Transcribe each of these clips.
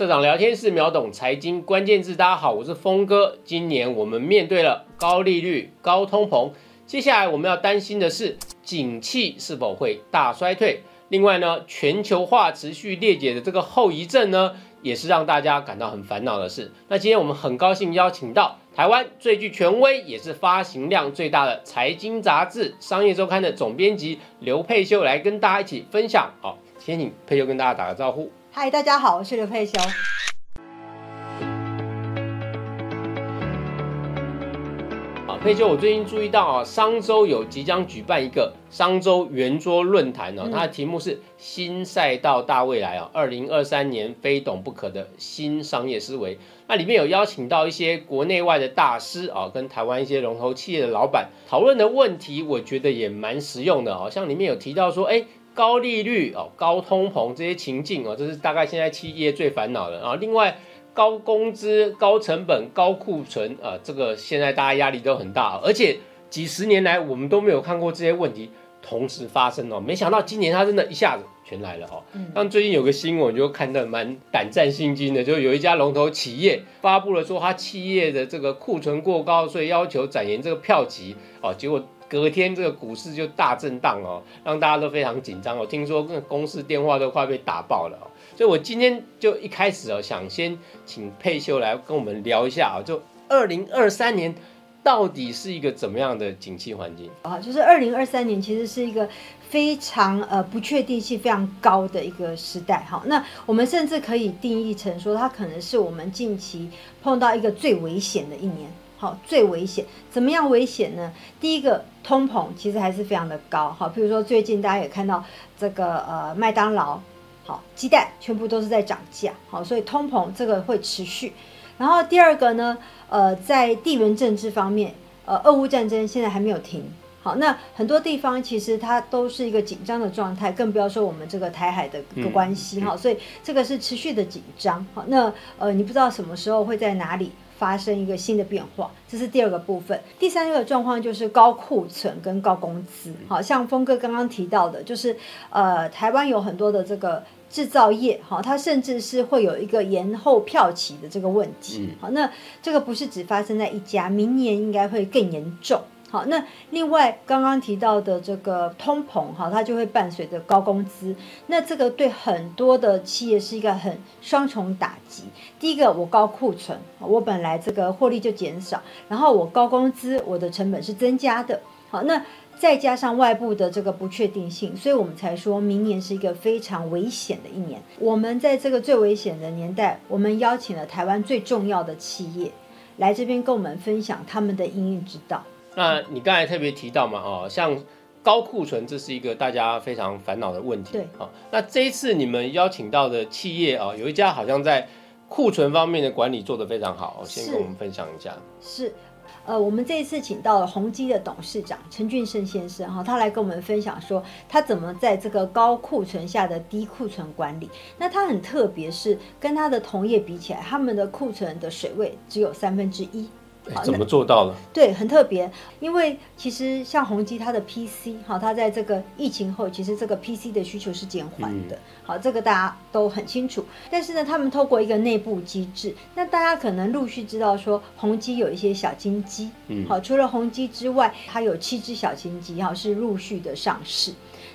社长聊天室秒懂财经关键字，大家好，我是峰哥。今年我们面对了高利率、高通膨，接下来我们要担心的是景气是否会大衰退。另外呢，全球化持续裂解的这个后遗症呢，也是让大家感到很烦恼的事。那今天我们很高兴邀请到台湾最具权威，也是发行量最大的财经杂志《商业周刊》的总编辑刘佩秀来跟大家一起分享。好，先请佩秀跟大家打个招呼。嗨，大家好，我是刘佩修。啊。佩修，我最近注意到啊，商周有即将举办一个商周圆桌论坛哦，它的题目是“新赛道大未来”啊，二零二三年非懂不可的新商业思维。那里面有邀请到一些国内外的大师啊，跟台湾一些龙头企业的老板讨论的问题，我觉得也蛮实用的哦。像里面有提到说，哎，高利率哦，高通膨这些情境哦，这是大概现在企业最烦恼的啊。另外，高工资、高成本、高库存，啊，这个现在大家压力都很大，而且几十年来我们都没有看过这些问题同时发生哦。没想到今年它真的一下子全来了哦。像最近有个新闻，就看得蛮胆战心惊的，就有一家龙头企业发布了说，它企业的这个库存过高，所以要求展延这个票期哦。结果隔天这个股市就大震荡哦，让大家都非常紧张哦。听说公司电话都快被打爆了哦。所以，我今天就一开始哦，想先请佩秀来跟我们聊一下啊，就二零二三年到底是一个怎么样的景气环境啊？就是二零二三年其实是一个非常呃不确定性非常高的一个时代哈。那我们甚至可以定义成说，它可能是我们近期碰到一个最危险的一年。好，最危险怎么样危险呢？第一个，通膨其实还是非常的高。好，比如说最近大家也看到这个呃麦当劳。好，鸡蛋全部都是在涨价，好，所以通膨这个会持续。然后第二个呢，呃，在地缘政治方面，呃，俄乌战争现在还没有停，好，那很多地方其实它都是一个紧张的状态，更不要说我们这个台海的一个关系，哈，所以这个是持续的紧张，好，那呃，你不知道什么时候会在哪里。发生一个新的变化，这是第二个部分。第三个状况就是高库存跟高工资。好像峰哥刚刚提到的，就是呃，台湾有很多的这个制造业，哈，它甚至是会有一个延后票期的这个问题。好，那这个不是只发生在一家，明年应该会更严重。好，那另外刚刚提到的这个通膨，哈，它就会伴随着高工资，那这个对很多的企业是一个很双重打击。第一个，我高库存，我本来这个获利就减少，然后我高工资，我的成本是增加的。好，那再加上外部的这个不确定性，所以我们才说明年是一个非常危险的一年。我们在这个最危险的年代，我们邀请了台湾最重要的企业来这边跟我们分享他们的营运之道。那你刚才特别提到嘛，哦，像高库存，这是一个大家非常烦恼的问题。对，哦，那这一次你们邀请到的企业啊，有一家好像在库存方面的管理做得非常好，先跟我们分享一下。是，呃，我们这一次请到了宏基的董事长陈俊胜先生，哈，他来跟我们分享说，他怎么在这个高库存下的低库存管理。那他很特别，是跟他的同业比起来，他们的库存的水位只有三分之一。怎么做到了？对，很特别，因为其实像宏基它的 PC 哈，它在这个疫情后，其实这个 PC 的需求是减缓的。好，这个大家都很清楚。但是呢，他们透过一个内部机制，那大家可能陆续知道说，宏基有一些小金鸡。嗯。好，除了宏基之外，它有七只小金鸡哈，是陆续的上市。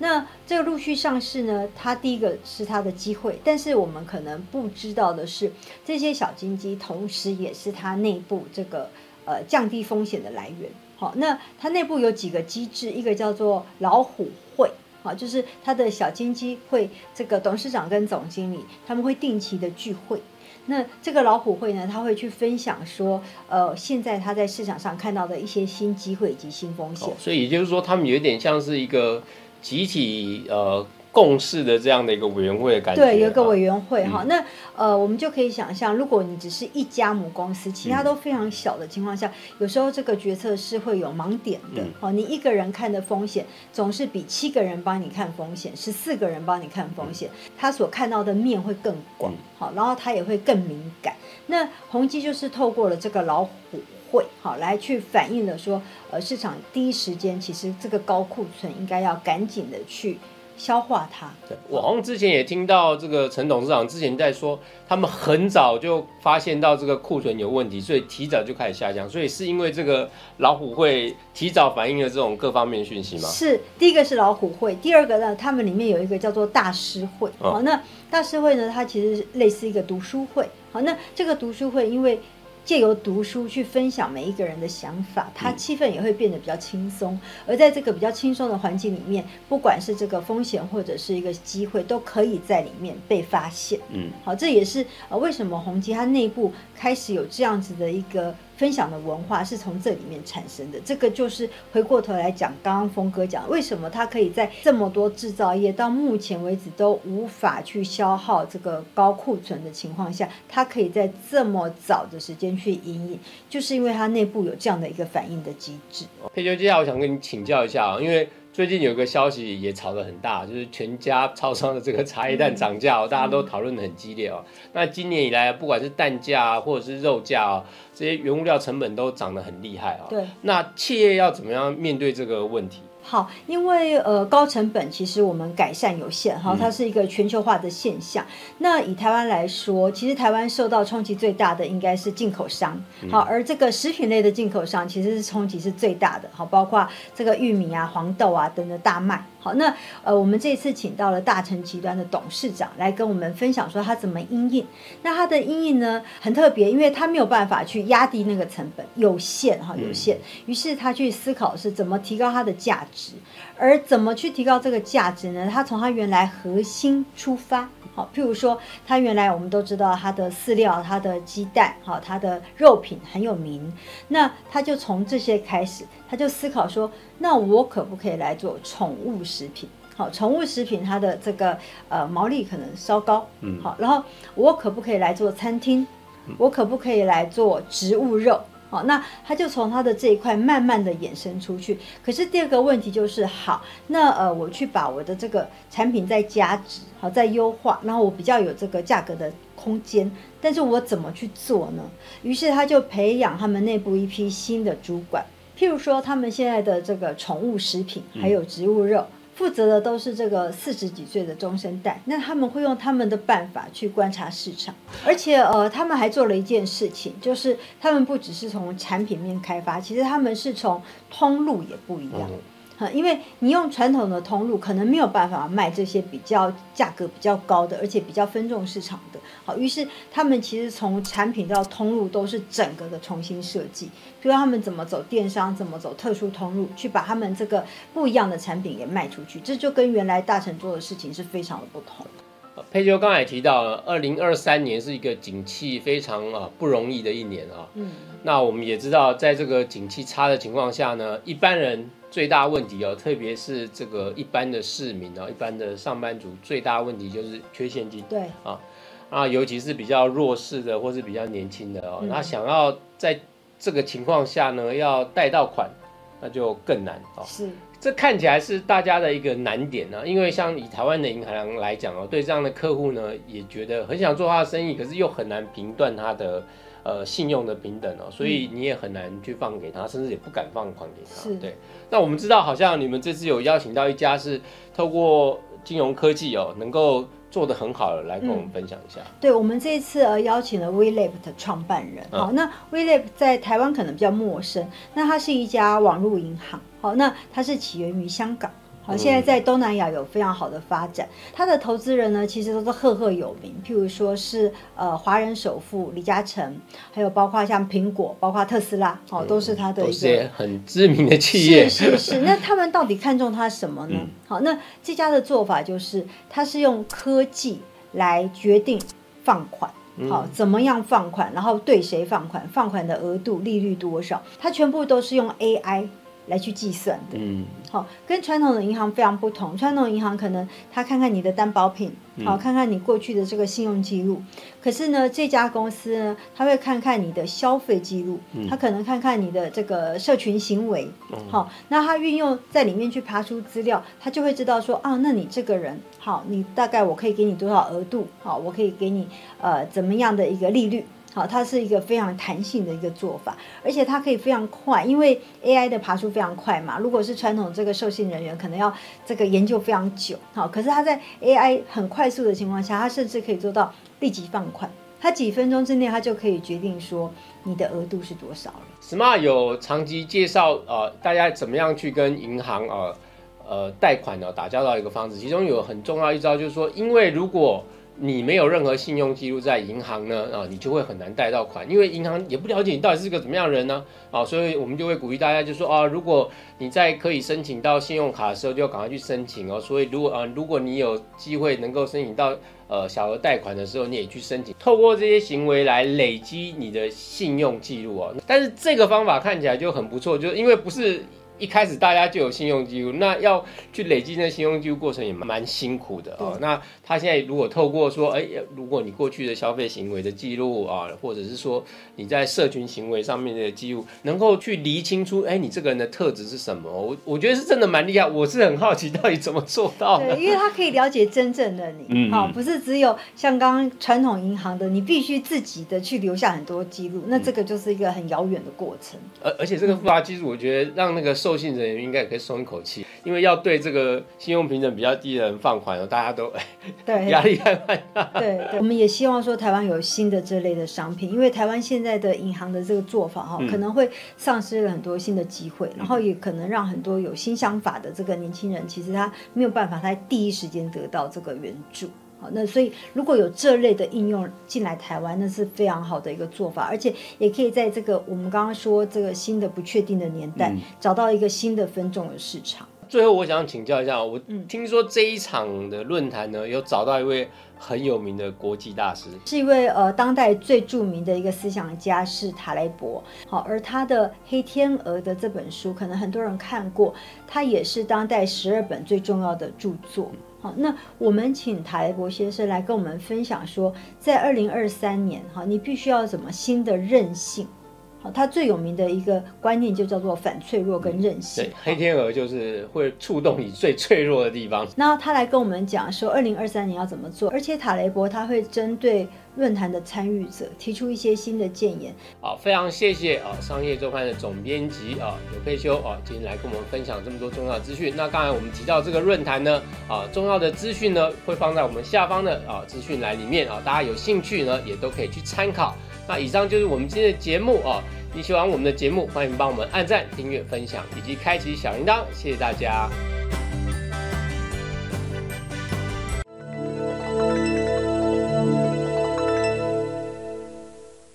那这个陆续上市呢，它第一个是它的机会，但是我们可能不知道的是，这些小金鸡同时也是它内部这个呃降低风险的来源。好，那它内部有几个机制，一个叫做老虎会，好，就是它的小金鸡会这个董事长跟总经理他们会定期的聚会。那这个老虎会呢，他会去分享说，呃，现在他在市场上看到的一些新机会以及新风险。所以也就是说，他们有点像是一个。集体呃共事的这样的一个委员会的感觉，对，有一个委员会哈。那呃，我们就可以想象，如果你只是一家母公司，其他都非常小的情况下，有时候这个决策是会有盲点的。好，你一个人看的风险，总是比七个人帮你看风险，十四个人帮你看风险，他所看到的面会更广。好，然后他也会更敏感。那宏基就是透过了这个老虎。会好来去反映了说，呃，市场第一时间其实这个高库存应该要赶紧的去消化它。对我好像之前也听到这个陈董事长之前在说，他们很早就发现到这个库存有问题，所以提早就开始下降。所以是因为这个老虎会提早反映了这种各方面讯息吗？是，第一个是老虎会，第二个呢，他们里面有一个叫做大师会。哦好，那大师会呢，它其实类似一个读书会。好，那这个读书会因为借由读书去分享每一个人的想法，他气氛也会变得比较轻松。而在这个比较轻松的环境里面，不管是这个风险或者是一个机会，都可以在里面被发现。嗯，好，这也是呃为什么宏基它内部开始有这样子的一个分享的文化，是从这里面产生的。这个就是回过头来讲，刚刚峰哥讲，为什么他可以在这么多制造业到目前为止都无法去消耗这个高库存的情况下，他可以在这么早的时间去引领，就是因为它内部有这样的一个反应的机制。佩秋，接下来我想跟你请教一下啊，因为最近有个消息也炒得很大，就是全家超商的这个茶叶蛋涨价、哦，大家都讨论得很激烈哦。那今年以来，不管是蛋价啊，或者是肉价啊，这些原物料成本都涨得很厉害啊、对。那企业要怎么样面对这个问题？好，因为呃高成本其实我们改善有限哈，它是一个全球化的现象。那以台湾来说，其实台湾受到冲击最大的应该是进口商，好，而这个食品类的进口商其实是冲击是最大的，好，包括这个玉米啊、黄豆啊等等大麦。好，那呃我们这次请到了大成集团的董事长来跟我们分享说他怎么因应。那他的因应呢很特别，因为他没有办法去压低那个成本，有限哈有限，于是他去思考是怎么提高它的价值。而怎么去提高这个价值呢？他从他原来核心出发，好，譬如说，他原来我们都知道他的饲料、他的鸡蛋、好，他的肉品很有名，那他就从这些开始，他就思考说，那我可不可以来做宠物食品？好，宠物食品它的这个呃毛利可能稍高，嗯好，然后我可不可以来做餐厅？我可不可以来做植物肉？好，那他就从他的这一块慢慢的衍生出去。可是第二个问题就是，好，那呃，我去把我的这个产品再加值，好，再优化，然后我比较有这个价格的空间，但是我怎么去做呢？于是他就培养他们内部一批新的主管，譬如说他们现在的这个宠物食品还有植物肉。负责的都是这个四十几岁的中生代，那他们会用他们的办法去观察市场，而且呃，他们还做了一件事情，就是他们不只是从产品面开发，其实他们是从通路也不一样。哈，因为你用传统的通路可能没有办法卖这些比较价格比较高的，而且比较分众市场的。好，于是他们其实从产品到通路都是整个的重新设计，比如他们怎么走电商，怎么走特殊通路，去把他们这个不一样的产品给卖出去，这就跟原来大成做的事情是非常的不同。佩秋刚才也提到了，二零二三年是一个景气非常啊不容易的一年啊。嗯，那我们也知道，在这个景气差的情况下呢，一般人最大问题哦，特别是这个一般的市民啊，一般的上班族，最大问题就是缺现金。对，啊啊，尤其是比较弱势的或是比较年轻的哦，嗯那想要在这个情况下呢，要贷到款，那就更难哦。是，这看起来是大家的一个难点呢、因为像以台湾的银行来讲哦，对这样的客户呢，也觉得很想做他的生意，可是又很难评断他的呃信用的平等哦，所以你也很难去放给他，甚至也不敢放款给他。是对，那我们知道，好像你们这次有邀请到一家是透过金融科技哦，能够做得很好的，来跟我们分享一下。对，我们这一次呃邀请了 WeLab 的创办人，嗯好，那 WeLab 在台湾可能比较陌生，那它是一家网络银行，好，那它是起源于香港。好，现在在东南亚有非常好的发展。他的投资人呢，其实都是赫赫有名，譬如说是呃华人首富李嘉诚，还有包括像苹果，包括特斯拉，哦，都是他的一些很知名的企业，是是是，那他们到底看中他什么呢？嗯好，那这家的做法就是，他是用科技来决定放款。嗯好，怎么样放款，然后对谁放款，放款的额度、利率多少，它全部都是用 AI 来去计算的。嗯，好，跟传统的银行非常不同。传统银行可能他看看你的担保品，好，看看你过去的这个信用记录。可是呢，这家公司呢，他会看看你的消费记录，他可能看看你的这个社群行为。好，那他运用在里面去爬出资料，他就会知道说啊，那你这个人，好，你大概我可以给你多少额度，好，我可以给你呃怎么样的一个利率。好，它是一个非常弹性的一个做法，而且它可以非常快，因为 AI 的爬出非常快嘛。如果是传统这个受信人员，可能要这个研究非常久。好，可是它在 AI 很快速的情况下，它甚至可以做到立即放款，它几分钟之内，它就可以决定说你的额度是多少了。Smart 有长期介绍呃，大家怎么样去跟银行呃呃贷款呢打交道一个方式，其中有很重要一招就是说，因为如果你没有任何信用记录在银行呢，啊，你就会很难贷到款，因为银行也不了解你到底是个怎么样的人呢，啊，所以我们就会鼓励大家，就说啊，如果你在可以申请到信用卡的时候，就要赶快去申请哦。所以如果啊，如果你有机会能够申请到呃小额贷款的时候，你也去申请，透过这些行为来累积你的信用记录哦。但是这个方法看起来就很不错，就是因为不是。一开始大家就有信用记录，那要去累积那信用记录过程也蛮辛苦的哦。那他现在如果透过说，哎，如果你过去的消费行为的记录啊，或者是说你在社群行为上面的记录，能够去厘清出，哎，你这个人的特质是什么？我我觉得是真的蛮厉害。我是很好奇，到底怎么做到的？对，因为他可以了解真正的你，好，不是只有像刚刚传统银行的，你必须自己的去留下很多记录，那这个就是一个很遥远的过程。而而且这个复杂技术，我觉得让那个。授信人员应该也可以松一口气，因为要对这个信用平等比较低的人放款，大家都 对压力太大。对，我们也希望说台湾有新的这类的商品，因为台湾现在的银行的这个做法哈，可能会丧失了很多新的机会，然后也可能让很多有新想法的这个年轻人，其实他没有办法在第一时间得到这个援助。好，那所以如果有这类的应用进来台湾，那是非常好的一个做法，而且也可以在这个我们刚刚说这个新的不确定的年代，找到一个新的分众的市场。最后，我想请教一下，我听说这一场的论坛呢，有找到一位很有名的国际大师，是一位呃当代最著名的一个思想家，是塔雷伯。好，而他的《黑天鹅》的这本书，可能很多人看过，它也是当代十二本最重要的著作。好，那我们请塔雷博先生来跟我们分享说，在二零二三年，哈，你必须要怎么新的韧性？好，他最有名的一个观念就叫做反脆弱跟韧性。对，黑天鹅就是会触动你最脆弱的地方。那他来跟我们讲说，二零二三年要怎么做，而且塔雷博他会针对论坛的参与者提出一些新的建言。好，非常谢谢啊，商业周刊的总编辑啊，刘佩修啊，今天来跟我们分享这么多重要资讯。那刚才我们提到这个论坛呢，啊，重要的资讯呢会放在我们下方的啊资讯栏里面啊，大家有兴趣呢也都可以去参考。那以上就是我们今天的节目啊！你喜欢我们的节目，欢迎帮我们按赞、订阅、分享以及开启小铃铛，谢谢大家。